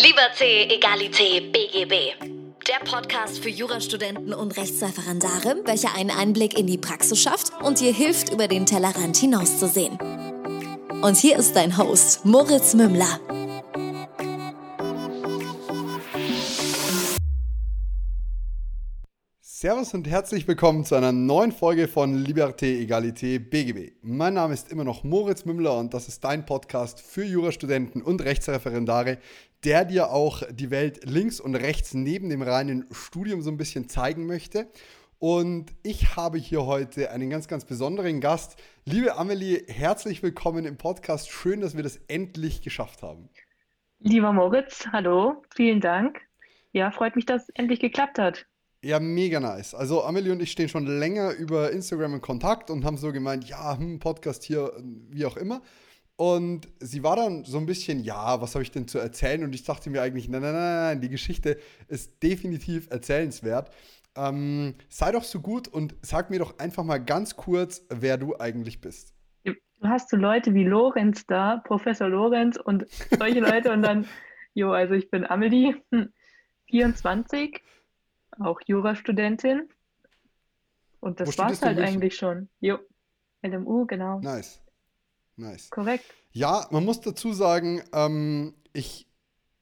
Liberté, Egalité, BGB. Der Podcast für Jurastudenten und Rechtsreferendare, welcher einen Einblick in die Praxis schafft und dir hilft, über den Tellerrand hinauszusehen. Und hier ist dein Host, Moritz Mümmler. Servus und herzlich willkommen zu einer neuen Folge von Liberté, Egalité, BGB. Mein Name ist immer noch Moritz Mümmler und das ist dein Podcast für Jurastudenten und Rechtsreferendare, der dir auch die Welt links und rechts neben dem reinen Studium so ein bisschen zeigen möchte. Und ich habe hier heute einen ganz, ganz besonderen Gast. Liebe Amelie, herzlich willkommen im Podcast. Schön, dass wir das endlich geschafft haben. Lieber Moritz, hallo, vielen Dank. Ja, freut mich, dass es endlich geklappt hat. Ja, mega nice. Also Amelie und ich stehen schon länger über Instagram in Kontakt und haben so gemeint, ja, hm, Podcast hier, wie auch immer. Und sie war dann so ein bisschen, ja, was habe ich denn zu erzählen? Und ich dachte mir eigentlich, nein, nein, nein, nein, die Geschichte ist definitiv erzählenswert. Ähm, sei doch so gut und sag mir doch einfach mal ganz kurz, wer du eigentlich bist. Du hast so Leute wie Lorenz da, Professor Lorenz und solche Leute und dann, jo, also ich bin Amelie, 24, auch Jurastudentin. Und das war es halt eigentlich schon. Jo, LMU, genau. Nice. Nice. Korrekt. Ja, man muss dazu sagen, ähm, ich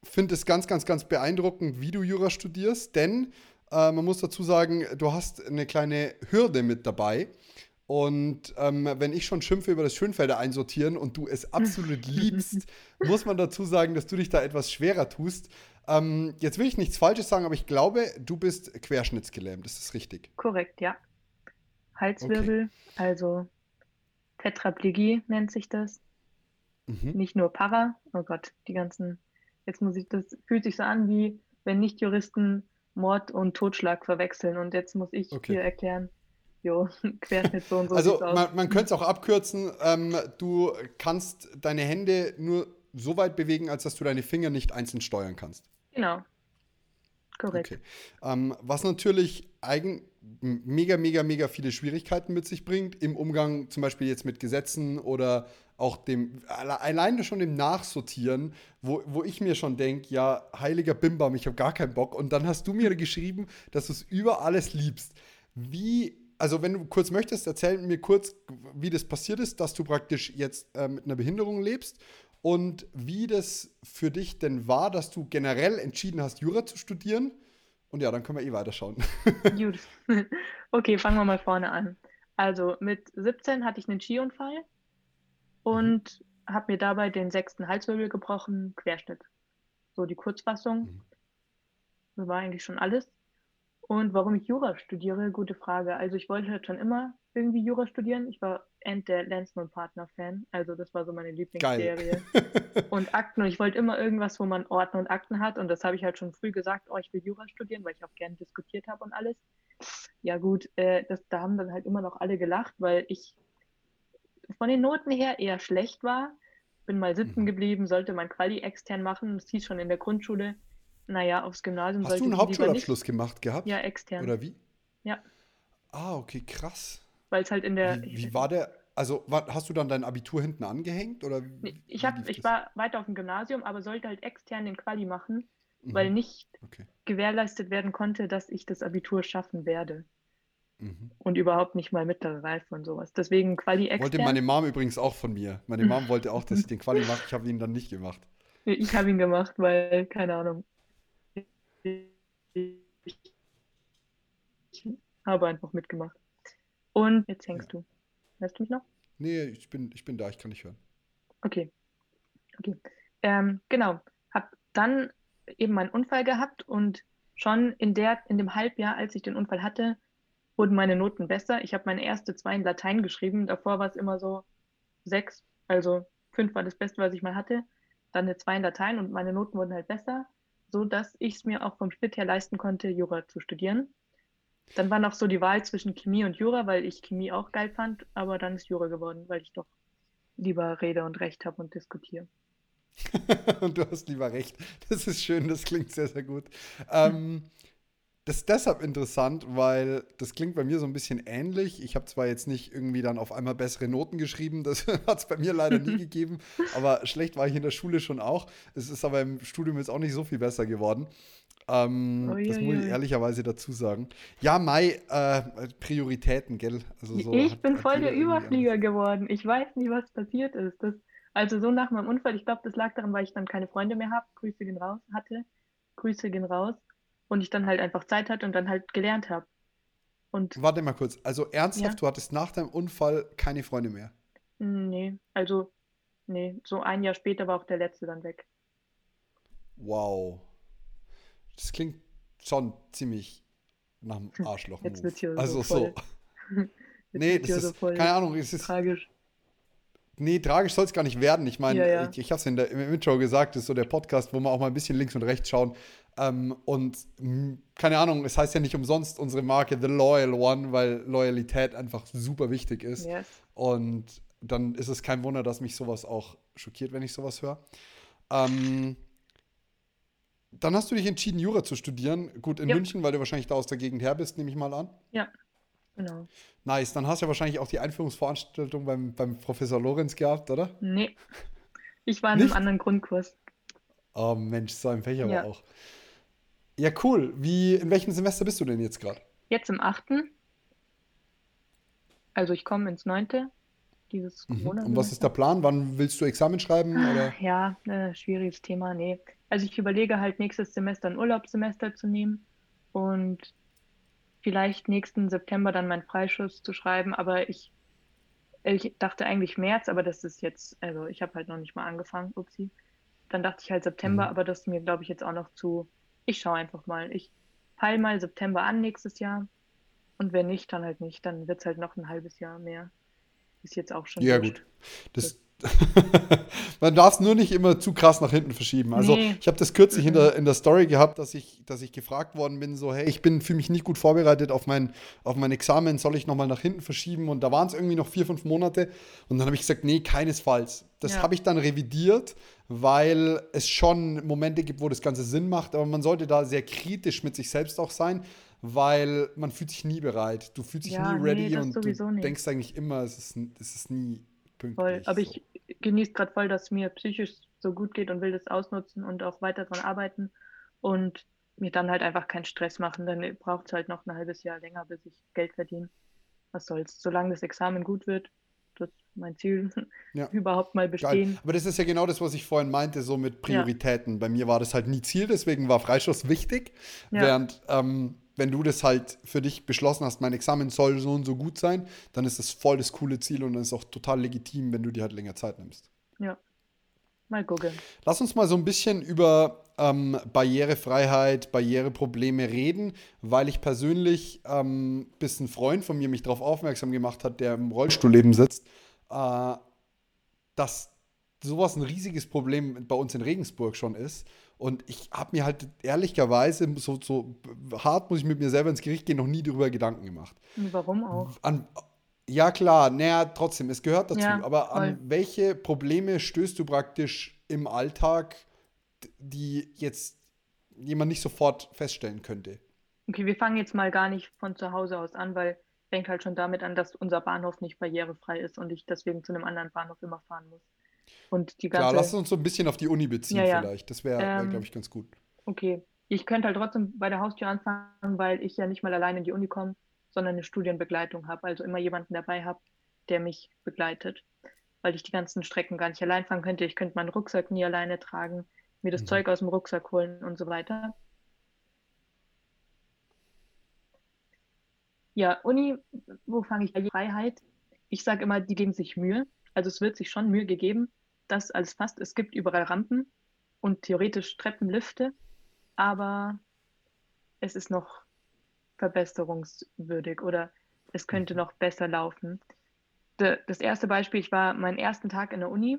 finde es ganz, ganz, ganz beeindruckend, wie du Jura studierst, denn äh, man muss dazu sagen, du hast eine kleine Hürde mit dabei. Und ähm, wenn ich schon schimpfe über das Schönfelder einsortieren und du es absolut liebst, muss man dazu sagen, dass du dich da etwas schwerer tust. Ähm, jetzt will ich nichts Falsches sagen, aber ich glaube, du bist querschnittsgelähmt. Ist das richtig? Korrekt, ja. Halswirbel, okay. also Tetraplegie nennt sich das. Mhm. Nicht nur Para. Oh Gott, die ganzen. Jetzt muss ich, das fühlt sich so an, wie wenn Nicht-Juristen Mord und Totschlag verwechseln. Und jetzt muss ich okay. hier erklären, jo, Querschnitt so und so. Also man, man könnte es auch abkürzen. Ähm, du kannst deine Hände nur so weit bewegen, als dass du deine Finger nicht einzeln steuern kannst. Genau. Korrekt. Okay. Ähm, was natürlich eigen, mega, mega, mega viele Schwierigkeiten mit sich bringt, im Umgang zum Beispiel jetzt mit Gesetzen oder auch dem, alleine schon dem Nachsortieren, wo, wo ich mir schon denke, ja, heiliger Bimbam, ich habe gar keinen Bock. Und dann hast du mir geschrieben, dass du es über alles liebst. Wie, also wenn du kurz möchtest, erzähl mir kurz, wie das passiert ist, dass du praktisch jetzt äh, mit einer Behinderung lebst und wie das für dich denn war, dass du generell entschieden hast, Jura zu studieren. Und ja, dann können wir eh weiterschauen. Gut. Okay, fangen wir mal vorne an. Also mit 17 hatte ich einen Skiunfall und mhm. habe mir dabei den sechsten Halswirbel gebrochen, Querschnitt. So die Kurzfassung. Mhm. Das war eigentlich schon alles. Und warum ich Jura studiere, gute Frage. Also ich wollte halt schon immer irgendwie Jura studieren. Ich war End der Lensman Partner Fan. Also das war so meine Lieblingsserie. und Akten. Und ich wollte immer irgendwas, wo man Ordner und Akten hat. Und das habe ich halt schon früh gesagt, oh, ich will Jura studieren, weil ich auch gerne diskutiert habe und alles. Ja gut, äh, das, da haben dann halt immer noch alle gelacht, weil ich von den Noten her eher schlecht war. Bin mal sitzen mhm. geblieben, sollte mein Quali extern machen. Das hieß schon in der Grundschule naja, aufs Gymnasium Hast du einen Hauptschulabschluss gemacht gehabt? Ja, extern. Oder wie? Ja. Ah, okay, krass. Weil es halt in der. Wie, wie war der? Also war, hast du dann dein Abitur hinten angehängt oder? Wie, ich hab, ich war weiter auf dem Gymnasium, aber sollte halt extern den Quali machen, mhm. weil nicht okay. gewährleistet werden konnte, dass ich das Abitur schaffen werde. Mhm. Und überhaupt nicht mal mittlere Reife und sowas. Deswegen Quali extern. Wollte meine Mom übrigens auch von mir. Meine Mom wollte auch, dass ich den Quali mache. Ich habe ihn dann nicht gemacht. Ich habe ihn gemacht, weil, keine Ahnung, ich habe einfach mitgemacht. Und jetzt hängst ja. du. Hörst du mich noch? Nee, ich bin, ich bin da, ich kann nicht hören. Okay. Okay. Ähm, genau. Hab dann eben meinen Unfall gehabt und schon in, der, in dem Halbjahr, als ich den Unfall hatte, wurden meine Noten besser. Ich habe meine erste zwei in Latein geschrieben. Davor war es immer so sechs, also fünf war das Beste, was ich mal hatte. Dann eine zwei in Latein und meine Noten wurden halt besser so dass ich es mir auch vom Schnitt her leisten konnte, Jura zu studieren. Dann war noch so die Wahl zwischen Chemie und Jura, weil ich Chemie auch geil fand, aber dann ist Jura geworden, weil ich doch lieber rede und Recht habe und diskutiere. und du hast lieber Recht. Das ist schön, das klingt sehr, sehr gut. Ähm, Das ist deshalb interessant, weil das klingt bei mir so ein bisschen ähnlich. Ich habe zwar jetzt nicht irgendwie dann auf einmal bessere Noten geschrieben, das hat es bei mir leider nie gegeben, aber schlecht war ich in der Schule schon auch. Es ist aber im Studium jetzt auch nicht so viel besser geworden. Ähm, ui, das muss ich ehrlicherweise dazu sagen. Ja, Mai, äh, Prioritäten, gell? Also so ich bin voll der Überflieger geworden. Ich weiß nicht, was passiert ist. Das, also so nach meinem Unfall, ich glaube, das lag daran, weil ich dann keine Freunde mehr habe. Grüße gehen raus, hatte. Grüße gehen raus und ich dann halt einfach Zeit hatte und dann halt gelernt habe. Und Warte mal kurz, also ernsthaft, ja. du hattest nach deinem Unfall keine Freunde mehr? Nee, also, nee, so ein Jahr später war auch der letzte dann weg. Wow. Das klingt schon ziemlich nach dem Arschloch. Jetzt wird hier also so. so. nee, das ist, so keine Ahnung, es ist tragisch. Nee, tragisch soll es gar nicht werden. Ich meine, ja, ja. ich, ich habe es in der, im Intro gesagt, das ist so der Podcast, wo wir auch mal ein bisschen links und rechts schauen. Ähm, und mh, hm, keine Ahnung, es heißt ja nicht umsonst unsere Marke The Loyal One, weil Loyalität einfach super wichtig ist. Yes. Und dann ist es kein Wunder, dass mich sowas auch schockiert, wenn ich sowas höre. Ähm, dann hast du dich entschieden, Jura zu studieren. Gut, in ja. München, weil du wahrscheinlich da aus der Gegend her bist, nehme ich mal an. Ja, genau. Nice, dann hast du ja wahrscheinlich auch die Einführungsveranstaltung beim, beim Professor Lorenz gehabt, oder? Nee. Ich war in Nicht? einem anderen Grundkurs. Oh Mensch, so ein Pech aber ja. auch. Ja, cool. Wie, in welchem Semester bist du denn jetzt gerade? Jetzt im achten. Also ich komme ins neunte. Dieses mhm. Corona. Und was ist der Plan? Wann willst du Examen schreiben? Ah, oder? Ja, äh, schwieriges Thema. Nee. Also ich überlege halt nächstes Semester ein Urlaubssemester zu nehmen und vielleicht nächsten September dann meinen Freischuss zu schreiben, aber ich, ich dachte eigentlich März, aber das ist jetzt, also ich habe halt noch nicht mal angefangen, upsie. Dann dachte ich halt September, mhm. aber das ist mir, glaube ich, jetzt auch noch zu, ich schaue einfach mal. Ich peile mal September an nächstes Jahr und wenn nicht, dann halt nicht, dann wird es halt noch ein halbes Jahr mehr. Ist jetzt auch schon. Ja, gut. Das, Man darf es nur nicht immer zu krass nach hinten verschieben. Also nee. ich habe das kürzlich mhm. in, der, in der Story gehabt, dass ich, dass ich gefragt worden bin, so, hey, ich bin fühle mich nicht gut vorbereitet auf mein, auf mein Examen, soll ich nochmal nach hinten verschieben? Und da waren es irgendwie noch vier, fünf Monate. Und dann habe ich gesagt, nee, keinesfalls. Das ja. habe ich dann revidiert, weil es schon Momente gibt, wo das Ganze Sinn macht. Aber man sollte da sehr kritisch mit sich selbst auch sein, weil man fühlt sich nie bereit. Du fühlst dich ja, nie ready nee, und du nicht. denkst eigentlich immer, es ist, es ist nie pünktlich. Voll. Aber so. ich genieße gerade voll, dass es mir psychisch so gut geht und will das ausnutzen und auch weiter daran arbeiten und mir dann halt einfach keinen Stress machen. Dann braucht es halt noch ein halbes Jahr länger, bis ich Geld verdiene. Was soll's. Solange das Examen gut wird, das ist mein Ziel, ja. überhaupt mal bestehen. Geil. Aber das ist ja genau das, was ich vorhin meinte, so mit Prioritäten. Ja. Bei mir war das halt nie Ziel, deswegen war Freischuss wichtig. Ja. Während ähm, wenn du das halt für dich beschlossen hast, mein Examen soll so und so gut sein, dann ist das voll das coole Ziel und dann ist auch total legitim, wenn du dir halt länger Zeit nimmst. Ja. Mal gucken. Lass uns mal so ein bisschen über ähm, Barrierefreiheit, Barriereprobleme reden, weil ich persönlich, ähm, bis ein Freund von mir mich darauf aufmerksam gemacht hat, der im Rollstuhl sitzt, äh, dass sowas ein riesiges Problem bei uns in Regensburg schon ist und ich habe mir halt ehrlicherweise, so, so hart muss ich mit mir selber ins Gericht gehen, noch nie darüber Gedanken gemacht. Warum auch? An, ja, klar, naja, trotzdem, es gehört dazu. Ja, aber voll. an welche Probleme stößt du praktisch im Alltag, die jetzt jemand nicht sofort feststellen könnte? Okay, wir fangen jetzt mal gar nicht von zu Hause aus an, weil fängt halt schon damit an, dass unser Bahnhof nicht barrierefrei ist und ich deswegen zu einem anderen Bahnhof immer fahren muss. Und die ganze, Klar, lass uns so ein bisschen auf die Uni beziehen ja, ja. vielleicht. Das wäre, ähm, glaube ich, ganz gut. Okay. Ich könnte halt trotzdem bei der Haustür anfangen, weil ich ja nicht mal alleine in die Uni komme, sondern eine Studienbegleitung habe. Also immer jemanden dabei habe, der mich begleitet. Weil ich die ganzen Strecken gar nicht allein fahren könnte. Ich könnte meinen Rucksack nie alleine tragen, mir das mhm. Zeug aus dem Rucksack holen und so weiter. Ja, Uni, wo fange ich bei Freiheit? Ich sage immer, die geben sich Mühe. Also es wird sich schon Mühe gegeben, das alles passt. Es gibt überall Rampen und theoretisch Treppenlifte, aber es ist noch verbesserungswürdig oder es könnte noch besser laufen. Das erste Beispiel, ich war meinen ersten Tag in der Uni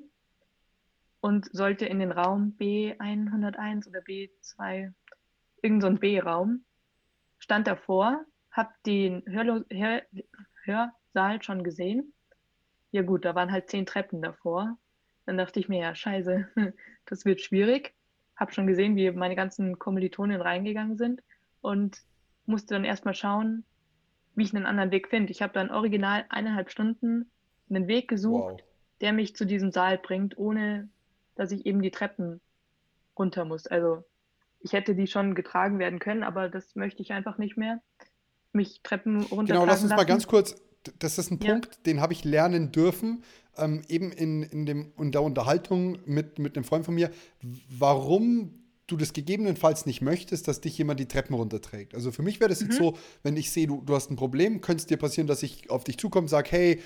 und sollte in den Raum B101 oder B2, irgendein so B-Raum, stand davor, habe den Hörlo Hör Hörsaal schon gesehen. Ja gut, da waren halt zehn Treppen davor dann dachte ich mir, ja, scheiße, das wird schwierig. Habe schon gesehen, wie meine ganzen Kommilitonen reingegangen sind. Und musste dann erstmal schauen, wie ich einen anderen Weg finde. Ich habe dann original eineinhalb Stunden einen Weg gesucht, wow. der mich zu diesem Saal bringt, ohne dass ich eben die Treppen runter muss. Also ich hätte die schon getragen werden können, aber das möchte ich einfach nicht mehr. Mich Treppen runter. Genau, lass uns lassen. mal ganz kurz, das ist ein ja. Punkt, den habe ich lernen dürfen, ähm, eben in, in, dem, in der Unterhaltung mit, mit einem Freund von mir, warum du das gegebenenfalls nicht möchtest, dass dich jemand die Treppen runterträgt. Also für mich wäre das mhm. jetzt so, wenn ich sehe, du, du hast ein Problem, könnte es dir passieren, dass ich auf dich zukomme und sage, hey,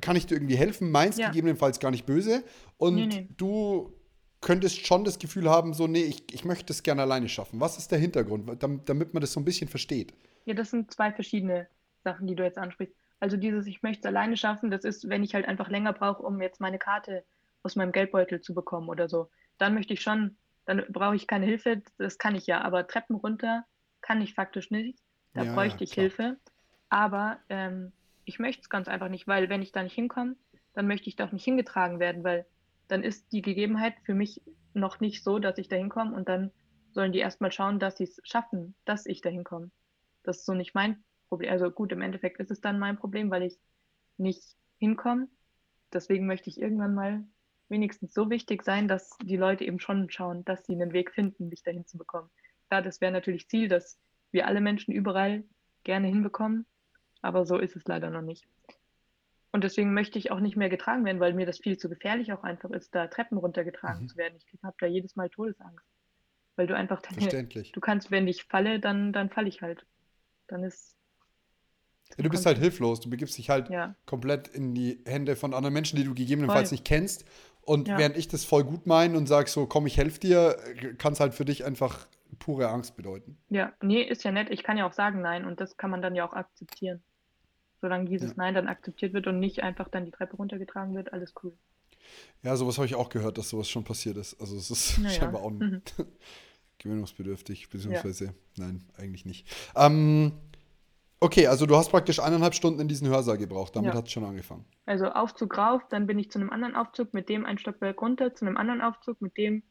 kann ich dir irgendwie helfen? Meinst ja. gegebenenfalls gar nicht böse. Und nee, nee. du könntest schon das Gefühl haben, so, nee, ich, ich möchte es gerne alleine schaffen. Was ist der Hintergrund, damit, damit man das so ein bisschen versteht? Ja, das sind zwei verschiedene Sachen, die du jetzt ansprichst. Also dieses, ich möchte es alleine schaffen, das ist, wenn ich halt einfach länger brauche, um jetzt meine Karte aus meinem Geldbeutel zu bekommen oder so. Dann möchte ich schon dann brauche ich keine Hilfe, das kann ich ja, aber Treppen runter kann ich faktisch nicht. Da ja, bräuchte ich klar. Hilfe. Aber ähm, ich möchte es ganz einfach nicht, weil wenn ich da nicht hinkomme, dann möchte ich doch nicht hingetragen werden, weil dann ist die Gegebenheit für mich noch nicht so, dass ich da hinkomme und dann sollen die erstmal schauen, dass sie es schaffen, dass ich da hinkomme. Das ist so nicht mein Problem. Also gut, im Endeffekt ist es dann mein Problem, weil ich nicht hinkomme. Deswegen möchte ich irgendwann mal wenigstens so wichtig sein, dass die Leute eben schon schauen, dass sie einen Weg finden, mich dahin zu bekommen. Klar, das wäre natürlich Ziel, dass wir alle Menschen überall gerne hinbekommen, aber so ist es leider noch nicht. Und deswegen möchte ich auch nicht mehr getragen werden, weil mir das viel zu gefährlich auch einfach ist, da Treppen runtergetragen mhm. zu werden. Ich habe da jedes Mal Todesangst. Weil du einfach, Verständlich. du kannst, wenn ich falle, dann, dann falle ich halt. Dann ist ja, du bist halt hilflos. Du begibst dich halt ja. komplett in die Hände von anderen Menschen, die du gegebenenfalls Voll. nicht kennst. Und ja. während ich das voll gut meine und sage so, komm, ich helfe dir, kann es halt für dich einfach pure Angst bedeuten. Ja, nee, ist ja nett. Ich kann ja auch sagen Nein und das kann man dann ja auch akzeptieren. Solange dieses. Nein dann akzeptiert wird und nicht einfach dann die Treppe runtergetragen wird, alles cool. Ja, sowas habe ich auch gehört, dass sowas schon passiert ist. Also es ist naja. scheinbar auch mhm. gewöhnungsbedürftig, beziehungsweise nein, eigentlich nicht. Ähm, Okay, also du hast praktisch eineinhalb Stunden in diesen Hörsaal gebraucht. Damit ja. hat es schon angefangen. Also Aufzug rauf, dann bin ich zu einem anderen Aufzug, mit dem ein Stockwerk runter, zu einem anderen Aufzug, mit dem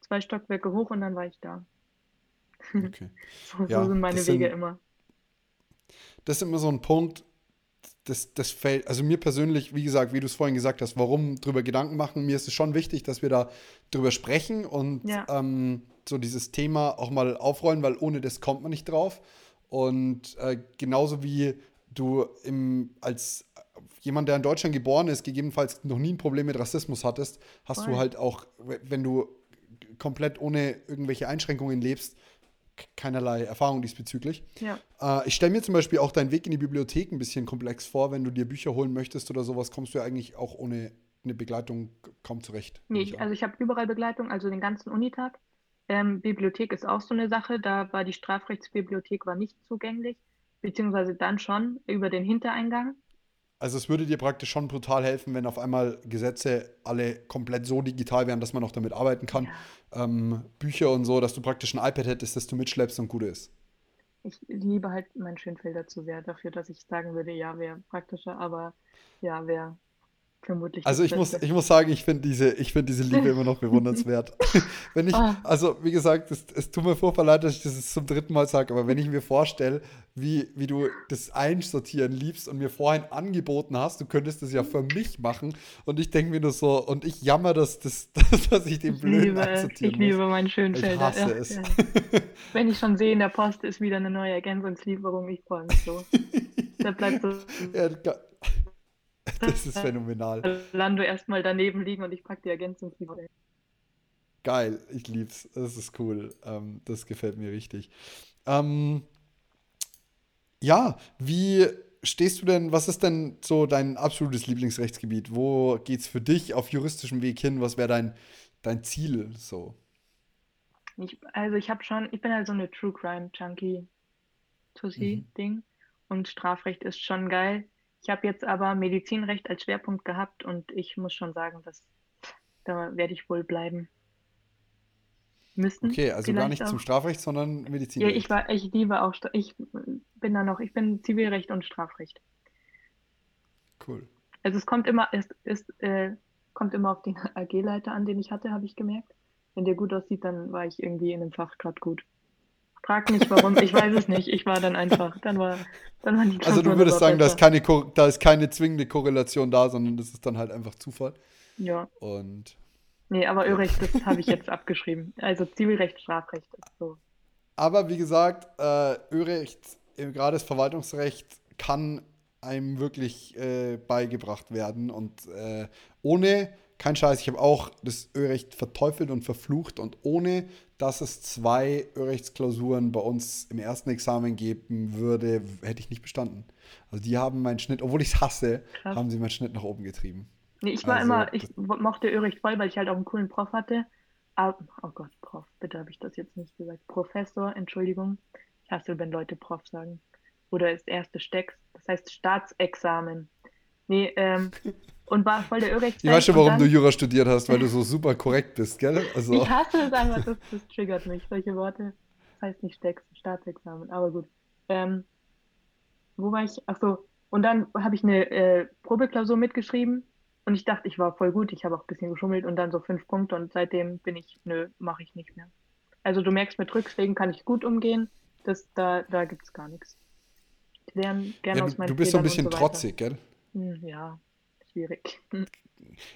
zwei Stockwerke hoch und dann war ich da. Okay. so, ja, sind meine Wege sind, immer. Das ist immer so ein Punkt, das, das fällt, also mir persönlich, wie gesagt, wie du es vorhin gesagt hast, warum drüber Gedanken machen, mir ist es schon wichtig, dass wir da drüber sprechen und ja. ähm, so dieses Thema auch mal aufrollen, weil ohne das kommt man nicht drauf. Und äh, genauso wie du im, als jemand, der in Deutschland geboren ist, gegebenenfalls noch nie ein Problem mit Rassismus hattest, hast Voll. du halt auch, wenn du komplett ohne irgendwelche Einschränkungen lebst, keinerlei Erfahrung diesbezüglich. Ja. Äh, ich stelle mir zum Beispiel auch deinen Weg in die Bibliothek ein bisschen komplex vor. Wenn du dir Bücher holen möchtest oder sowas, kommst du ja eigentlich auch ohne eine Begleitung kaum zurecht. Nee, ich, also ich habe überall Begleitung, also den ganzen Unitag. Ähm, Bibliothek ist auch so eine Sache. Da war die Strafrechtsbibliothek war nicht zugänglich, beziehungsweise dann schon über den Hintereingang. Also es würde dir praktisch schon brutal helfen, wenn auf einmal Gesetze alle komplett so digital wären, dass man auch damit arbeiten kann. Ja. Ähm, Bücher und so, dass du praktisch ein iPad hättest, das du mitschleppst und gut ist. Ich liebe halt mein Schönfelder zu sehr dafür, dass ich sagen würde, ja, wäre praktischer, aber ja, wäre vermutlich. Also ich muss, ich muss sagen, ich finde diese, find diese Liebe immer noch bewundernswert. wenn ich, oh. also wie gesagt, es, es tut mir furchtbar leid, dass ich das zum dritten Mal sage, aber wenn ich mir vorstelle, wie, wie du das Einsortieren liebst und mir vorhin angeboten hast, du könntest das ja für mich machen und ich denke mir nur so, und ich jammer, dass, dass, dass ich den blöden einsortieren Ich liebe muss. meinen Schönfelder. Ich hasse ja, es. Ja. Wenn ich schon sehe, in der Post ist wieder eine neue Ergänzungslieferung, ich freue mich so. da bleibt so. Ja, Das ist phänomenal. Lando erstmal daneben liegen und ich packe die Ergänzungsliebe. Geil, ich lieb's. Das ist cool. Ähm, das gefällt mir richtig. Ähm, ja, wie stehst du denn, was ist denn so dein absolutes Lieblingsrechtsgebiet? Wo geht's für dich auf juristischem Weg hin? Was wäre dein, dein Ziel so? Ich, also ich habe schon, ich bin halt so eine True Crime Junkie Tussi-Ding mhm. und Strafrecht ist schon geil. Ich habe jetzt aber Medizinrecht als Schwerpunkt gehabt und ich muss schon sagen, dass da werde ich wohl bleiben müssen. Okay, also gar nicht auch. zum Strafrecht, sondern Medizinrecht. Ja, ich war, ich liebe auch, ich bin da noch, ich bin Zivilrecht und Strafrecht. Cool. Also es kommt immer, es ist, äh, kommt immer auf den AG-Leiter an, den ich hatte, habe ich gemerkt. Wenn der gut aussieht, dann war ich irgendwie in dem Fach gerade gut. Frag nicht warum, ich weiß es nicht. Ich war dann einfach, dann war, dann waren die Also du würdest sagen, da ist, keine, da ist keine zwingende Korrelation da, sondern das ist dann halt einfach Zufall. Ja, Und nee, aber Örecht, das habe ich jetzt abgeschrieben. Also Zivilrecht, Strafrecht ist so. Aber wie gesagt, äh, Örecht, gerade das Verwaltungsrecht, kann einem wirklich äh, beigebracht werden. Und äh, ohne, kein Scheiß, ich habe auch das Örecht verteufelt und verflucht. Und ohne, dass es zwei Örechtsklausuren bei uns im ersten Examen geben würde, hätte ich nicht bestanden. Also die haben meinen Schnitt, obwohl ich es hasse, Krass. haben sie meinen Schnitt nach oben getrieben. Nee, ich war Also, immer, ich mochte Örecht voll, weil ich halt auch einen coolen Prof hatte. Aber, oh Gott, Prof, bitte habe ich das jetzt nicht gesagt. Professor, Entschuldigung. Ich hasse, wenn Leute Prof sagen. Oder das erste Stecks, das heißt Staatsexamen. Nee, ähm, und war voll der Örecht. Ich weiß schon, warum du Jura studiert hast, weil du so super korrekt bist, gell? Also, Ich hasse es einfach, das, das triggert mich. Solche Worte. Das heißt nicht Stecks, Staatsexamen, aber gut. Ähm, wo war ich? Ach so. Und dann habe ich eine äh, Probeklausur mitgeschrieben und ich dachte, ich war voll gut. Ich habe auch ein bisschen geschummelt und dann so fünf Punkte und seitdem bin ich, nö, mache ich nicht mehr. Also du merkst, mit Rückschlägen kann ich gut umgehen. Das, da da gibt es gar nichts. Ich lerne gerne ja, aus meinen du bist so ein bisschen so trotzig, gell? Hm, ja, schwierig. Hm.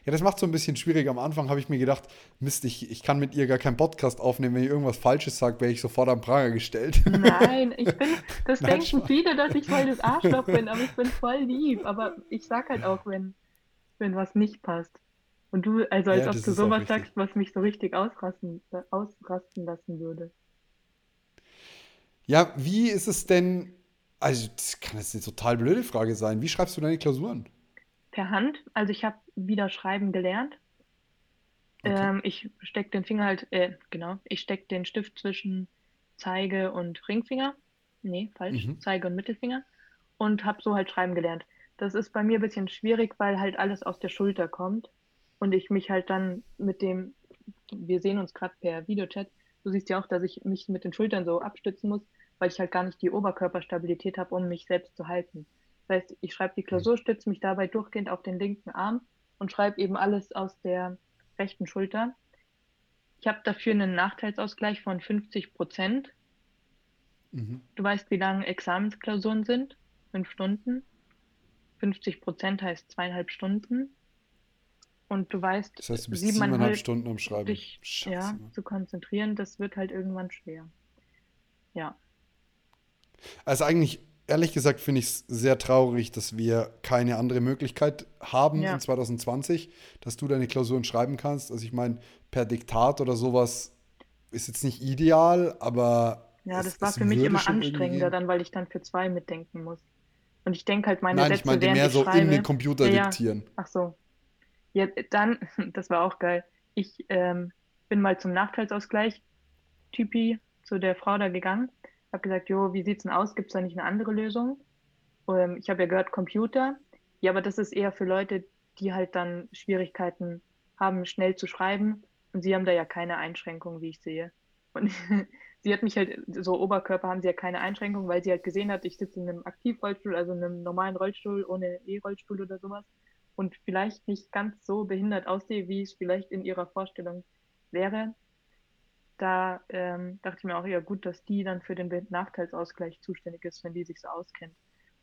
Ja, das macht so ein bisschen schwierig. Am Anfang habe ich mir gedacht, Mist, ich, ich kann mit ihr gar keinen Podcast aufnehmen. Wenn ich irgendwas Falsches sage, wäre ich sofort am Pranger gestellt. Nein, ich bin, das Nein, denken Spaß. viele, dass ich voll das Arschloch bin, aber ich bin voll lieb. Aber ich sag halt auch, wenn, wenn was nicht passt. Und du, also als Ja, ob du sowas sagst, was mich so richtig ausrasten, äh, ausrasten lassen würde. Ja, wie ist es denn? Also, das kann jetzt eine total blöde Frage sein. Wie schreibst du deine Klausuren? Per Hand, also ich habe wieder schreiben gelernt. Okay. Ähm, ich stecke den Finger halt, äh, genau, ich stecke den Stift zwischen Zeige und Ringfinger. Nee, falsch, Mhm. Zeige und Mittelfinger. Und habe so halt schreiben gelernt. Das ist bei mir ein bisschen schwierig, weil halt alles aus der Schulter kommt. Und ich mich halt dann mit dem, wir sehen uns gerade per Videochat, du siehst ja auch, dass ich mich mit den Schultern so abstützen muss, weil ich halt gar nicht die Oberkörperstabilität habe, um mich selbst zu halten. Das heißt, ich schreibe die Klausur, stütze mich dabei durchgehend auf den linken Arm und schreibe eben alles aus der rechten Schulter. Ich habe dafür einen Nachteilsausgleich von 50 Prozent. Mhm. Du weißt, wie lang Examensklausuren sind? Fünf Stunden. 50 Prozent heißt zweieinhalb Stunden. Und du weißt, Das heißt, du bist siebeneinhalb siebeneinhalb Stunden am Schreiben. dich Scheiße, ja, Mann. zu konzentrieren, das wird halt irgendwann schwer. Ja, Also eigentlich, ehrlich gesagt, finde ich es sehr traurig, dass wir keine andere Möglichkeit haben Ja. in 2020, dass du deine Klausuren schreiben kannst. Also ich meine, per Diktat oder sowas ist jetzt nicht ideal, aber ja, es- das war es für mich immer anstrengender, dann, weil ich dann für zwei mitdenken muss. Und ich denke halt meine Nein, ich Sätze, meinte während mehr ich so schreibe. in den Computer ja. diktieren. Ach so. Ja, dann, das war auch geil. Ich ähm, bin mal zum Nachteilsausgleich Typi zu der Frau da gegangen. Hab gesagt, jo, wie sieht's denn aus? Gibt's da nicht eine andere Lösung? Ähm, ich habe ja gehört Computer. Ja, aber das ist eher für Leute, die halt dann Schwierigkeiten haben, schnell zu schreiben. Und sie haben da ja keine Einschränkung, wie ich sehe. Und sie hat mich halt, so Oberkörper haben sie ja keine Einschränkung, weil sie halt gesehen hat, ich sitze in einem Aktivrollstuhl, also in einem normalen Rollstuhl ohne E-Rollstuhl oder sowas und vielleicht nicht ganz so behindert aussehe, wie es vielleicht in ihrer Vorstellung wäre. Da ähm, dachte ich mir auch, ja gut, dass die dann für den Nachteilsausgleich zuständig ist, wenn die sich so auskennt.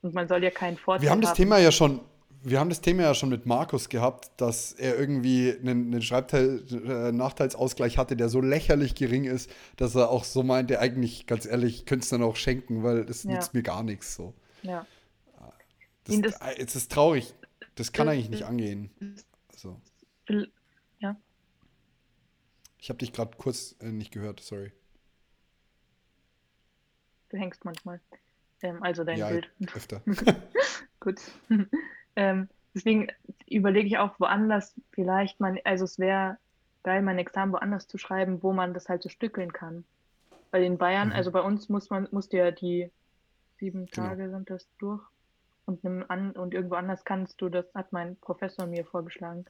Und man soll ja keinen Vorteil Wir haben das haben. Thema ja schon, wir haben das Thema ja schon mit Markus gehabt, dass er irgendwie einen, einen Schreibteil, äh, Nachteilsausgleich hatte, der so lächerlich gering ist, dass er auch so meinte, eigentlich, ganz ehrlich, könnte es dann auch schenken, weil das Ja. nützt mir gar nichts so. Ja. Das, Ihn das- äh, es ist traurig. Das kann Das- eigentlich nicht angehen. Also, Ja. Ich habe dich gerade kurz äh, nicht gehört, sorry. Du hängst manchmal. Ähm, also dein ja, Bild. öfter. Gut. ähm, deswegen überlege ich auch woanders vielleicht man, also es wäre geil, mein Examen woanders zu schreiben, wo man das halt so stückeln kann. Weil in Bayern, Mhm. also bei uns muss man, musst du ja die sieben Genau. Tage sind das durch und nimm an und irgendwo anders kannst du, das hat mein Professor mir vorgeschlagen,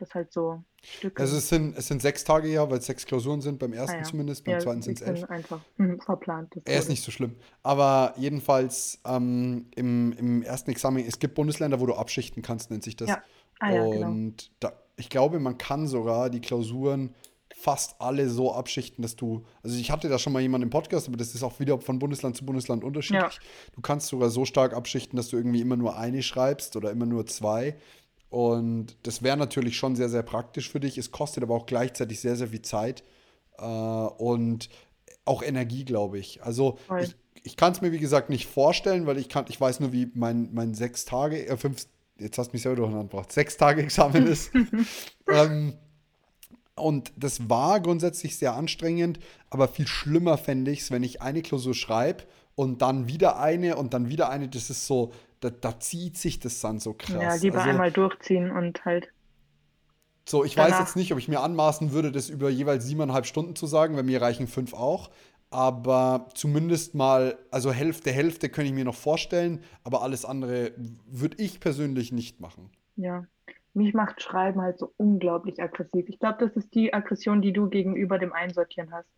das halt so stückeln. Also es sind, es sind sechs Tage ja, weil es sechs Klausuren sind, beim ersten Ah ja. zumindest, beim ja, zweiten sind es elf. einfach hm, verplant. Er ist nicht so schlimm. Aber jedenfalls ähm, im, im ersten Examen, es gibt Bundesländer, wo du abschichten kannst, nennt sich das. Ja. Ah ja, genau. Und da, ich glaube, man kann sogar die Klausuren fast alle so abschichten, dass du, also ich hatte da schon mal jemanden im Podcast, aber das ist auch wieder von Bundesland zu Bundesland unterschiedlich. Ja. Du kannst sogar so stark abschichten, dass du irgendwie immer nur eine schreibst oder immer nur zwei. Und das wäre natürlich schon sehr, sehr praktisch für dich. Es kostet aber auch gleichzeitig sehr, sehr viel Zeit äh, und auch Energie, glaube ich. Also Voll. ich, ich kann es mir, wie gesagt, nicht vorstellen, weil ich kann, ich weiß nur, wie mein, mein sechs Tage, äh, fünf, jetzt hast du mich selber durcheinander gebracht, sechs Tage Examen ist. ähm, und das war grundsätzlich sehr anstrengend, aber viel schlimmer fände ich es, wenn ich eine Klausur schreibe und dann wieder eine und dann wieder eine. Das ist so, da, da zieht sich das dann so krass. Ja, lieber also, einmal durchziehen und halt. So, ich danach. weiß jetzt nicht, ob ich mir anmaßen würde, das über jeweils siebeneinhalb Stunden zu sagen, weil mir reichen fünf auch. Aber zumindest mal, also Hälfte, Hälfte könnte ich mir noch vorstellen, aber alles andere würde ich persönlich nicht machen. Ja, mich macht Schreiben halt so unglaublich aggressiv. Ich glaube, das ist die Aggression, die du gegenüber dem Einsortieren hast.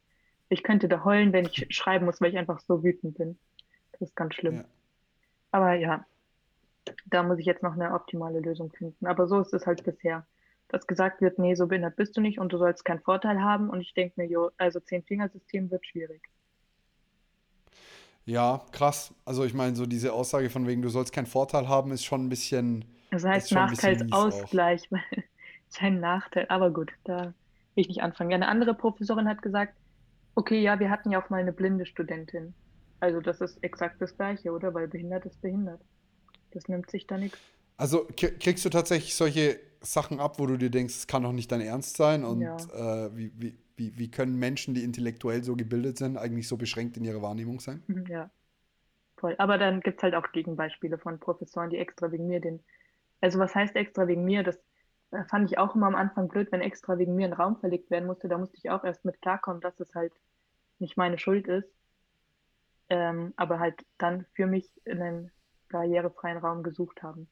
Ich könnte da heulen, wenn ich schreiben muss, weil ich einfach so wütend bin. Das ist ganz schlimm. Ja. Aber ja, da muss ich jetzt noch eine optimale Lösung finden. Aber so ist es halt bisher. Dass gesagt wird, nee, so behindert bist du nicht und du sollst keinen Vorteil haben. Und ich denke mir, jo, also Zehn-Fingersystem wird schwierig. Ja, krass. Also ich meine, so diese Aussage von wegen, du sollst keinen Vorteil haben, ist schon ein bisschen. Das heißt Nachteilsausgleich, ist ein Nachteil. Aber gut, da will ich nicht anfangen. Ja, eine andere Professorin hat gesagt, okay, ja, wir hatten ja auch mal eine blinde Studentin. Also das ist exakt das Gleiche, oder? Weil behindert ist behindert. Das nimmt sich da nichts. Also kriegst du tatsächlich solche Sachen ab, wo du dir denkst, es kann doch nicht dein Ernst sein? Und ja. äh, wie, wie, wie, wie können Menschen, die intellektuell so gebildet sind, eigentlich so beschränkt in ihrer Wahrnehmung sein? Mhm, ja, voll. Aber dann gibt es halt auch Gegenbeispiele von Professoren, die extra wegen mir den. Also, was heißt extra wegen mir? Das äh, fand ich auch immer am Anfang blöd, wenn extra wegen mir ein Raum verlegt werden musste. Da musste ich auch erst mit klarkommen, dass es halt nicht meine Schuld ist. Ähm, aber halt dann für mich einen barrierefreien Raum gesucht haben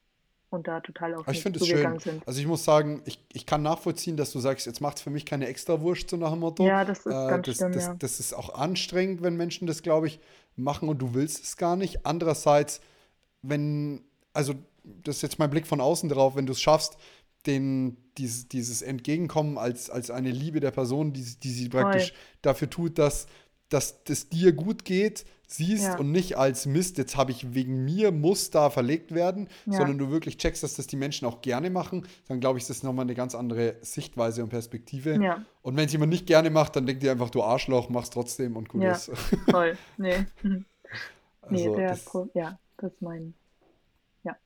und da total auf ich finde es schön. Sind. Also ich muss sagen, ich, ich kann nachvollziehen, dass du sagst, jetzt macht es für mich keine Extrawurst, so nach dem Motto. Ja, das ist äh, ganz das, schlimm, das, ja. das ist auch anstrengend, wenn Menschen das, glaube ich, machen und du willst es gar nicht. Andererseits, wenn, also das ist jetzt mein Blick von außen drauf, wenn du es schaffst, den, dieses, dieses Entgegenkommen als, als eine Liebe der Person, die, die sie praktisch Voll. dafür tut, dass, dass das dir gut geht, siehst ja. und nicht als Mist, jetzt habe ich wegen mir, muss da verlegt werden, ja. sondern du wirklich checkst, dass das die Menschen auch gerne machen, dann glaube ich, ist das nochmal eine ganz andere Sichtweise und Perspektive. Ja. Und wenn es jemand nicht gerne macht, dann denkt ihr einfach, du Arschloch, machst trotzdem und gut ist. Voll, nee. also, nee, der, das, ja, das ist mein, ja.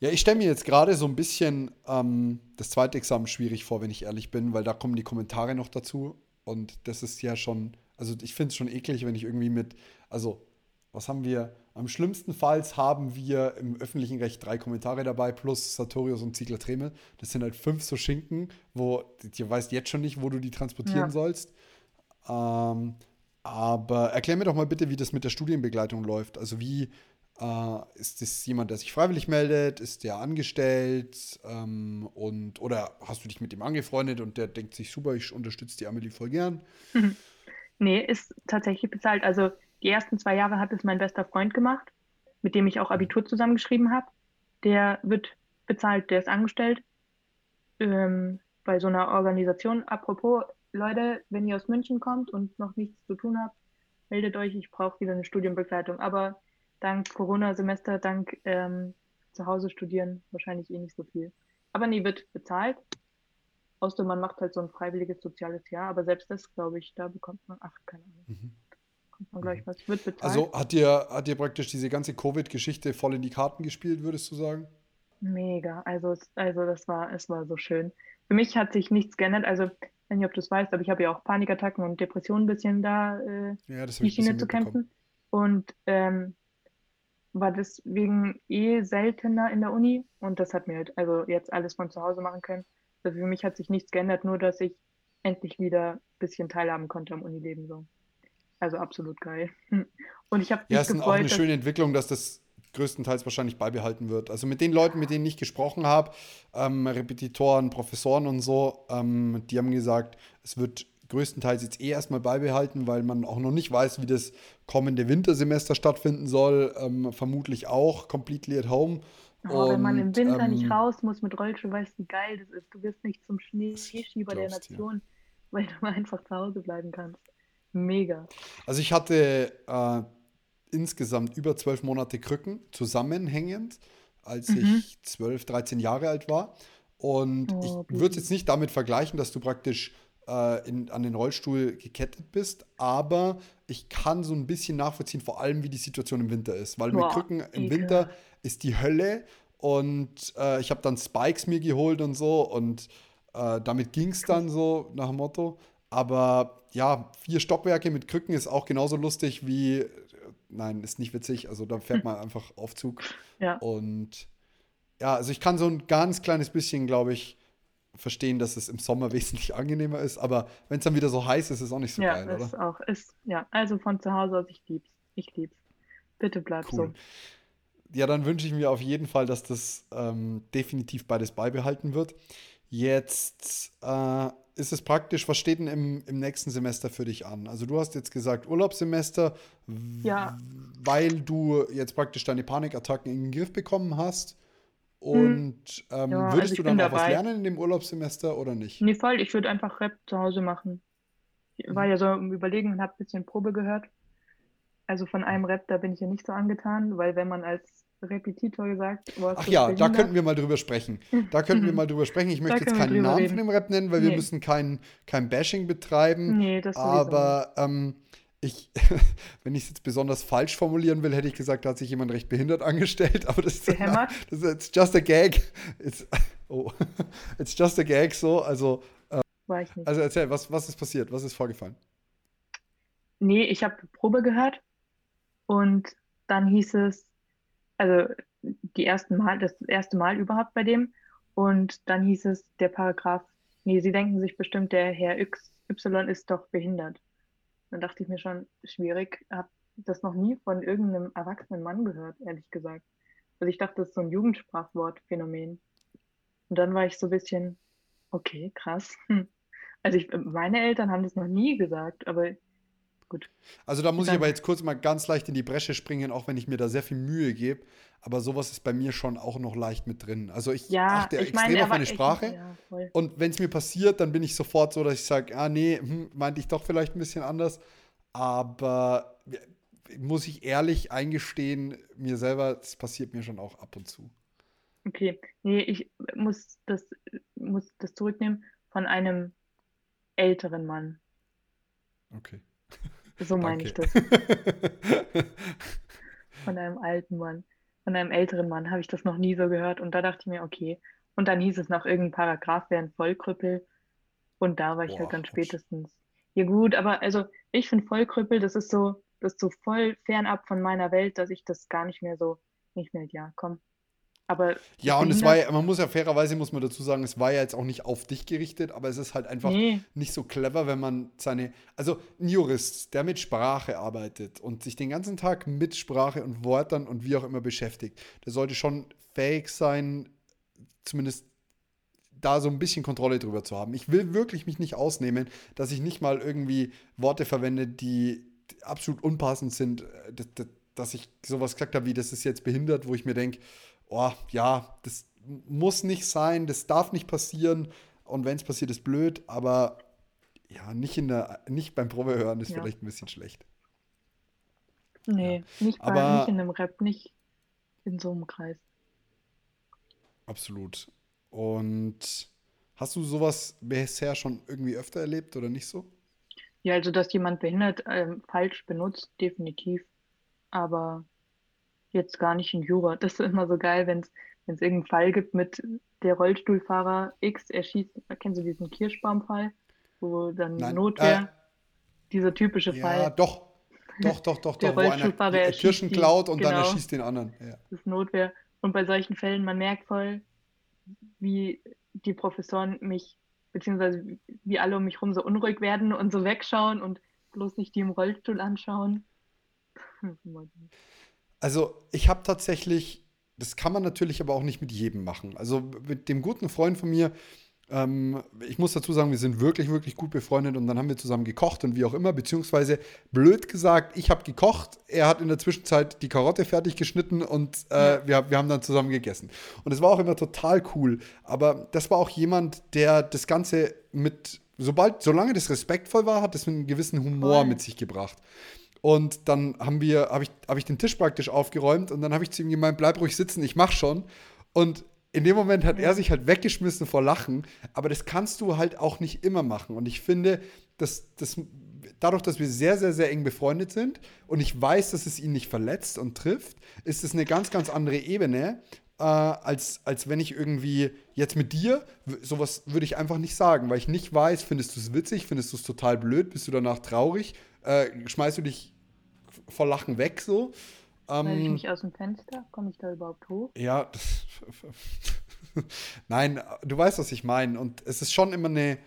Ja, ich stelle mir jetzt gerade so ein bisschen ähm, das zweite Examen schwierig vor, wenn ich ehrlich bin, weil da kommen die Kommentare noch dazu und das ist ja schon also ich finde es schon eklig, wenn ich irgendwie mit, also was haben wir? Am schlimmsten Falls haben wir im öffentlichen Recht drei Kommentare dabei, plus Sartorius und Ziegler Tremel. Das sind halt fünf so Schinken, wo du weißt jetzt schon nicht, wo du die transportieren ja. sollst. Ähm, aber erklär mir doch mal bitte, wie das mit der Studienbegleitung läuft. Also wie äh, ist das jemand, der sich freiwillig meldet? Ist der angestellt? Ähm, und, oder hast du dich mit ihm angefreundet und der denkt sich, super, ich unterstütze die Amelie voll gern? Mhm. Nee, ist tatsächlich bezahlt. Also die ersten zwei Jahre hat es mein bester Freund gemacht, mit dem ich auch Abitur zusammengeschrieben habe. Der wird bezahlt, der ist angestellt ähm, bei so einer Organisation. Apropos, Leute, wenn ihr aus München kommt und noch nichts zu tun habt, meldet euch, ich brauche wieder eine Studienbegleitung. Aber dank Corona-Semester, dank ähm, zu Hause studieren, wahrscheinlich eh nicht so viel. Aber nee, wird bezahlt. Außer man macht halt so ein freiwilliges soziales Jahr, aber selbst das, glaube ich, da bekommt man, ach, keine Ahnung. Mhm. Kommt man gleich mhm. was. Wird bezahlt. Also hat dir, hat dir praktisch diese ganze Covid-Geschichte voll in die Karten gespielt, würdest du sagen? Mega. Also, also das war, es war so schön. Für mich hat sich nichts geändert. Also, ich weiß nicht, ob du es weißt, aber ich habe ja auch Panikattacken und Depressionen ein bisschen da äh, ja, die Schiene zu kämpfen. Und ähm, war deswegen eh seltener in der Uni und das hat mir halt also jetzt alles von zu Hause machen können. Also für mich hat sich nichts geändert, nur dass ich endlich wieder ein bisschen teilhaben konnte am Unileben. So. Also absolut geil. Und ich habe Ja, es ist auch eine schöne Entwicklung, dass das größtenteils wahrscheinlich beibehalten wird. Also mit den Leuten, mit denen ich gesprochen habe, ähm, Repetitoren, Professoren und so, ähm, die haben gesagt, es wird größtenteils jetzt eh erstmal beibehalten, weil man auch noch nicht weiß, wie das kommende Wintersemester stattfinden soll. Ähm, vermutlich auch completely at home. Oh, wenn man im Winter nicht ähm, raus muss mit Rollschuh, weißt du, wie geil das ist. Du wirst nicht zum ich Schneeschieber der. Nation, weil du einfach zu Hause bleiben kannst. Mega. Also ich hatte äh, insgesamt über zwölf Monate Krücken zusammenhängend, als Mhm. ich 12, 13 Jahre alt war. Und ich Oh, würde es jetzt nicht damit vergleichen, dass du praktisch äh, in, an den Rollstuhl gekettet bist, aber ich kann so ein bisschen nachvollziehen, vor allem wie die Situation im Winter ist. Weil mit Boah, Krücken im Winter. Ist die Hölle und äh, ich habe dann Spikes mir geholt und so und äh, damit ging es dann so nach dem Motto. Aber ja, vier Stockwerke mit Krücken ist auch genauso lustig wie, nein, ist nicht witzig, also da fährt man einfach Aufzug. Ja. Und ja, also ich kann so ein ganz kleines bisschen, glaube ich, verstehen, dass es im Sommer wesentlich angenehmer ist, aber wenn es dann wieder so heiß ist, ist es auch nicht so Ja, geil, ist oder? auch, ist, ja, also von zu Hause aus, ich lieb's. Ich lieb's. Bitte bleib Cool. so. Ja, dann wünsche ich mir auf jeden Fall, dass das ähm, definitiv beides beibehalten wird. Jetzt äh, ist es praktisch, was steht denn im, im nächsten Semester für dich an? Also du hast jetzt gesagt Urlaubssemester, Ja. weil du jetzt praktisch deine Panikattacken in den Griff bekommen hast. Hm. Und ähm, Ja, also würdest ich du dann auch was lernen in dem Urlaubssemester oder nicht? Nee, voll, ich würde einfach Rap zu Hause machen. Ich war Mhm. ja so im Überlegen und habe ein bisschen Probe gehört. Also von einem Rap, da bin ich ja nicht so angetan, weil wenn man als Repetitor sagt, boah, ist Ach ja, da könnten wir mal drüber sprechen. Da könnten wir mal drüber sprechen. Ich möchte jetzt wir keinen Namen reden. von dem Rap nennen, weil wir Nee. müssen kein, kein Bashing betreiben. Nee, das. Aber ähm, ich, wenn ich es jetzt besonders falsch formulieren will, hätte ich gesagt, da hat sich jemand recht behindert angestellt. Aber das ist, Behämmert? das ist it's just a gag. It's, oh, it's just a gag so. Also, War ich nicht. also erzähl, was, was ist passiert? Was ist vorgefallen? Nee, ich habe Probe gehört und dann hieß es, also die ersten Mal, das erste Mal überhaupt bei dem und dann hieß es, der Paragraph, nee, Sie denken sich bestimmt, der Herr XY ist doch behindert. Dann dachte ich mir schon, schwierig, habe das noch nie von irgendeinem erwachsenen Mann gehört, ehrlich gesagt. Also ich dachte, das ist so ein Jugendsprachwortphänomen. Und dann war ich so ein bisschen, okay, krass. Also ich, meine Eltern haben das noch nie gesagt, aber gut. Also da muss ich Dann- aber jetzt kurz mal ganz leicht in die Bresche springen, auch wenn ich mir da sehr viel Mühe gebe. Aber sowas ist bei mir schon auch noch leicht mit drin. Also ich Ja, achte ich extrem meine, auf meine ich- Sprache. ja, voll. Und wenn es mir passiert, dann bin ich sofort so, dass ich sage, ah nee, hm, meinte ich doch vielleicht ein bisschen anders. Aber ja, muss ich ehrlich eingestehen, mir selber, das passiert mir schon auch ab und zu. Okay, nee, ich muss das, muss das zurücknehmen von einem älteren Mann. Okay. So meine ich das. Von einem alten Mann. Von einem älteren Mann habe ich das noch nie so gehört. Und da dachte ich mir, okay. Und dann hieß es noch, irgendein Paragraph wäre ein Vollkrüppel. Und da war ich halt Boah, dann Quatsch. spätestens. Ja gut, aber also ich finde Vollkrüppel, das ist so, das ist so voll fernab von meiner Welt, dass ich das gar nicht mehr so, nicht mehr, ja, komm. Aber Ja, und es war ja, man muss ja fairerweise, muss man dazu sagen, es war ja jetzt auch nicht auf dich gerichtet, aber es ist halt einfach Nee. nicht so clever, wenn man seine, also ein Jurist, der mit Sprache arbeitet und sich den ganzen Tag mit Sprache und Wörtern und wie auch immer beschäftigt, der sollte schon fähig sein, zumindest da so ein bisschen Kontrolle drüber zu haben. Ich will wirklich mich nicht ausnehmen, dass ich nicht mal irgendwie Worte verwende, die absolut unpassend sind, äh, dass ich sowas gesagt habe, wie das ist jetzt behindert, wo ich mir denke, oh ja, das muss nicht sein, das darf nicht passieren und wenn es passiert, ist blöd, aber ja, nicht, in der, nicht beim Probehören ist Ja. vielleicht ein bisschen schlecht. Nee, nicht, bei, Aber- nicht in einem Rap, nicht in so einem Kreis. Absolut. Und hast du sowas bisher schon irgendwie öfter erlebt oder nicht so? Ja, also dass jemand behindert ähm, falsch benutzt, definitiv. Aber jetzt gar nicht in Jura. Das ist immer so geil, wenn es wenn es irgendeinen Fall gibt mit der Rollstuhlfahrer X, er schießt, kennst du diesen Kirschbaumfall, wo dann Nein, Notwehr, äh, dieser typische Ja, Fall, doch. Doch, doch, doch, Der doch, wo einer Rollstuhlfahrer die erschießt Kirschen die- klaut und dann genau. erschießt den anderen. Ja. das ist Notwehr. Und bei solchen Fällen, man merkt voll, wie die Professoren mich, beziehungsweise wie alle um mich rum so unruhig werden und so wegschauen und bloß nicht die im Rollstuhl anschauen. Also ich habe tatsächlich, das kann man natürlich aber auch nicht mit jedem machen. Also mit dem guten Freund von mir, Ähm, ich muss dazu sagen, wir sind wirklich, wirklich gut befreundet und dann haben wir zusammen gekocht und wie auch immer, beziehungsweise blöd gesagt, ich habe gekocht, er hat in der Zwischenzeit die Karotte fertig geschnitten und äh, ja. wir, wir haben dann zusammen gegessen. Und es war auch immer total cool, aber das war auch jemand, der das Ganze mit, sobald, solange das respektvoll war, hat das mit einem gewissen Humor Voll. mit sich gebracht. Und dann haben wir, habe ich, hab ich den Tisch praktisch aufgeräumt und dann habe ich zu ihm gemeint, bleib ruhig sitzen, ich mach schon. Und in dem Moment hat er sich halt weggeschmissen vor Lachen, aber das kannst du halt auch nicht immer machen. Und ich finde, dass, dass dadurch, dass wir sehr, sehr, sehr eng befreundet sind und ich weiß, dass es ihn nicht verletzt und trifft, ist es eine ganz, ganz andere Ebene, äh, als, als wenn ich irgendwie jetzt mit dir, sowas würde ich einfach nicht sagen, weil ich nicht weiß, findest du es witzig, findest du es total blöd, bist du danach traurig, äh, schmeißt du dich vor Lachen weg so. Weil ich ähm, mich aus dem Fenster, komme ich da überhaupt hoch? Ja, nein, du weißt, was ich meine. Und es ist schon immer eine,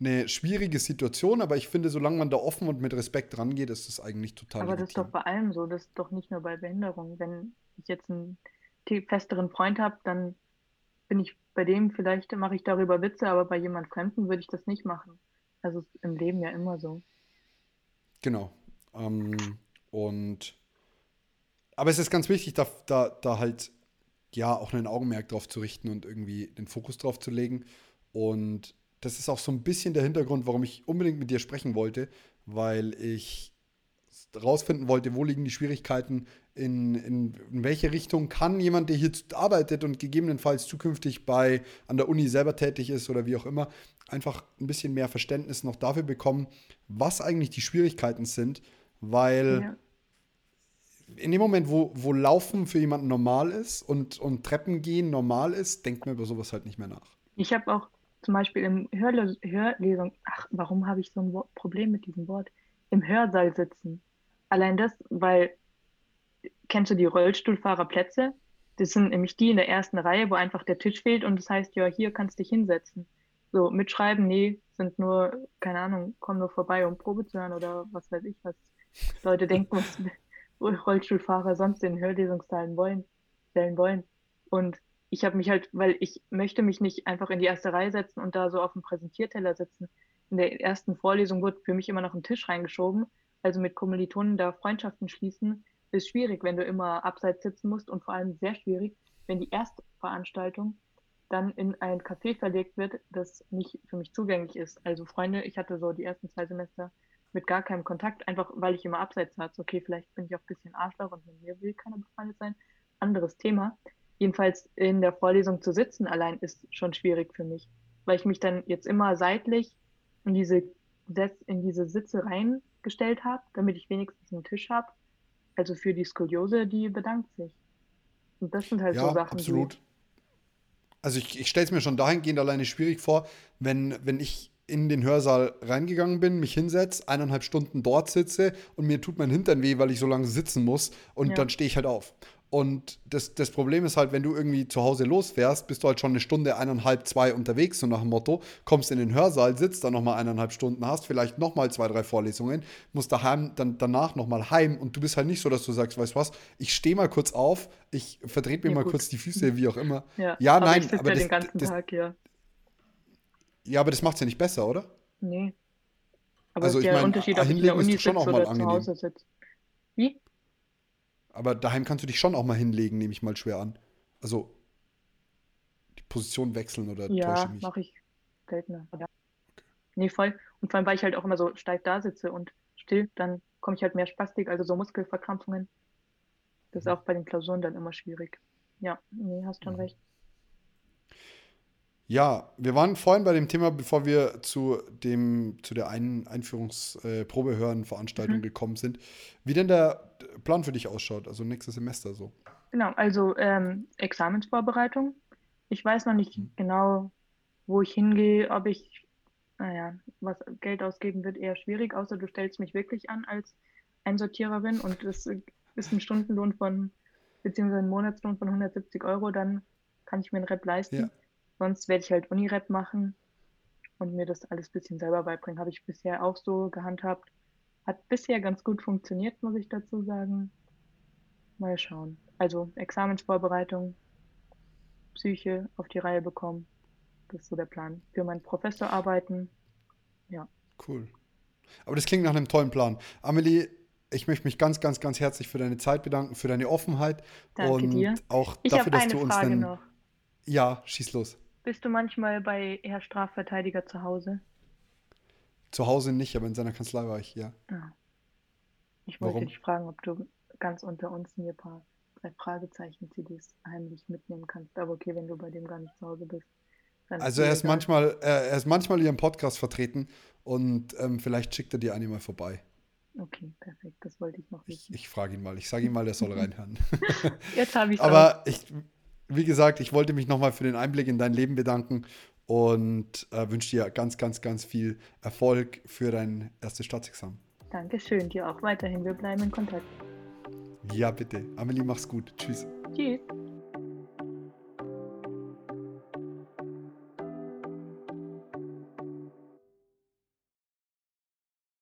eine schwierige Situation, aber ich finde, solange man da offen und mit Respekt rangeht, ist das eigentlich total Aber legitim. das ist doch bei allem so, das ist doch nicht nur bei Behinderung. Wenn ich jetzt einen festeren Freund habe, dann bin ich bei dem, vielleicht mache ich darüber Witze, aber bei jemand Fremden würde ich das nicht machen. Also ist im Leben ja immer so. Genau. Ähm, und aber es ist ganz wichtig, da, da, da halt ja auch ein Augenmerk drauf zu richten und irgendwie den Fokus drauf zu legen. Und das ist auch so ein bisschen der Hintergrund, warum ich unbedingt mit dir sprechen wollte, weil ich rausfinden wollte, wo liegen die Schwierigkeiten, in, in, in, welche Richtung kann jemand, der hier arbeitet und gegebenenfalls zukünftig bei an der Uni selber tätig ist oder wie auch immer, einfach ein bisschen mehr Verständnis noch dafür bekommen, was eigentlich die Schwierigkeiten sind, weil ja in dem Moment, wo, wo Laufen für jemanden normal ist und, und Treppen gehen normal ist, denkt man über sowas halt nicht mehr nach. Ich habe auch zum Beispiel im Hörles Hörlesung, ach, warum habe ich so ein Problem mit diesem Wort? Im Hörsaal sitzen. Allein das, weil, kennst du die Rollstuhlfahrerplätze? Das sind nämlich die in der ersten Reihe, wo einfach der Tisch fehlt und das heißt, ja, hier kannst du dich hinsetzen. So, mitschreiben, nee, sind nur, keine Ahnung, kommen nur vorbei, um Probe zu hören oder was weiß ich, was Leute denken, was, Rollstuhlfahrer sonst in Hörlesungssaalen wollen, stellen wollen. Und ich habe mich halt, weil ich möchte mich nicht einfach in die erste Reihe setzen und da so auf dem Präsentierteller sitzen. In der ersten Vorlesung wird für mich immer noch ein Tisch reingeschoben. Also mit Kommilitonen da Freundschaften schließen, ist schwierig, wenn du immer abseits sitzen musst und vor allem sehr schwierig, wenn die Erstveranstaltung dann in ein Café verlegt wird, das nicht für mich zugänglich ist. Also Freunde, ich hatte so die ersten zwei Semester mit gar keinem Kontakt, einfach weil ich immer abseits saß. Okay, vielleicht bin ich auch ein bisschen Arschloch und mit mir will keiner befreundet sein. Anderes Thema. Jedenfalls in der Vorlesung zu sitzen allein ist schon schwierig für mich, weil ich mich dann jetzt immer seitlich in diese, in diese Sitze reingestellt habe, damit ich wenigstens einen Tisch habe. Also für die Skoliose, die bedankt sich. Und das sind halt ja, so Sachen. Absolut. Also ich, ich stelle es mir schon dahingehend alleine schwierig vor, wenn, wenn ich in den Hörsaal reingegangen bin, mich hinsetze, eineinhalb Stunden dort sitze und mir tut mein Hintern weh, weil ich so lange sitzen muss und ja. dann stehe ich halt auf. Und das, das Problem ist halt, wenn du irgendwie zu Hause losfährst, bist du halt schon eine Stunde, eineinhalb, zwei unterwegs, so nach dem Motto, kommst in den Hörsaal, sitzt dann nochmal eineinhalb Stunden, hast vielleicht nochmal zwei, drei Vorlesungen, musst daheim, dann danach nochmal heim und du bist halt nicht so, dass du sagst, weißt du was, ich stehe mal kurz auf, ich verdrehe mir ja, mal gut. kurz die Füße, wie auch immer. Ja, ja aber nein, aber ja das, den ganzen das, Tag, ja. Ja, aber das macht es ja nicht besser, oder? Nee. Aber also, ich meine, Unterschied, ob hinlegen ist schon auch mal angenehm. Wie? Aber daheim kannst du dich schon auch mal hinlegen, nehme ich mal schwer an. Also die Position wechseln oder ja, täusche mich? Ja, mache ich seltener. Okay. Nee, voll. Und vor allem, weil ich halt auch immer so steif da sitze und still, dann komme ich halt mehr Spastik, also so Muskelverkrampfungen. Das ist mhm. auch bei den Klausuren dann immer schwierig. Ja, nee, hast schon mhm. recht. Ja, wir waren vorhin bei dem Thema, bevor wir zu, dem, zu der Ein Einführungsprobehören-Veranstaltung äh, mhm. gekommen sind, wie denn der Plan für dich ausschaut, also nächstes Semester so. Genau, also ähm, Examensvorbereitung. Ich weiß noch nicht mhm. genau, wo ich hingehe, ob ich, naja, was Geld ausgeben wird, eher schwierig, außer du stellst mich wirklich an als Einsortiererin und es ist ein Stundenlohn von, beziehungsweise ein Monatslohn von 170 Euro, dann kann ich mir einen Rep leisten. Ja. Sonst werde ich halt Unirep machen und mir das alles ein bisschen selber beibringen. Habe ich bisher auch so gehandhabt. Hat bisher ganz gut funktioniert, muss ich dazu sagen. Mal schauen. Also Examensvorbereitung, Psyche auf die Reihe bekommen das ist so der Plan. Für meinen Professor arbeiten. Ja. Cool. Aber das klingt nach einem tollen Plan. Amelie, ich möchte mich ganz, ganz, ganz herzlich für deine Zeit bedanken, für deine Offenheit Danke und dir. auch Ich dafür, dass du uns Frage einen. noch. Ja, schieß los. Bist du manchmal bei Herr Strafverteidiger zu Hause? Zu Hause nicht, aber in seiner Kanzlei war ich, ja. Ja. Ich wollte Warum? dich fragen, ob du ganz unter uns mir ein paar drei Fragezeichen-CDs heimlich mitnehmen kannst. Aber okay, wenn du bei dem gar nicht zu Hause bist. Also er ist egal. manchmal, er ist manchmal hier im Podcast vertreten und ähm, vielleicht schickt er dir eine mal vorbei. Okay, perfekt. Das wollte ich noch Ich, wissen. ich frage ihn mal. Ich sage ihm mal, der soll reinhören. Jetzt habe ich es Aber ich, wie gesagt, ich wollte mich nochmal für den Einblick in dein Leben bedanken und äh, wünsche dir ganz, ganz, ganz viel Erfolg für dein erstes Staatsexamen. Dankeschön, dir auch weiterhin. Wir bleiben in Kontakt. Ja, bitte. Amelie, mach's gut. Tschüss. Tschüss.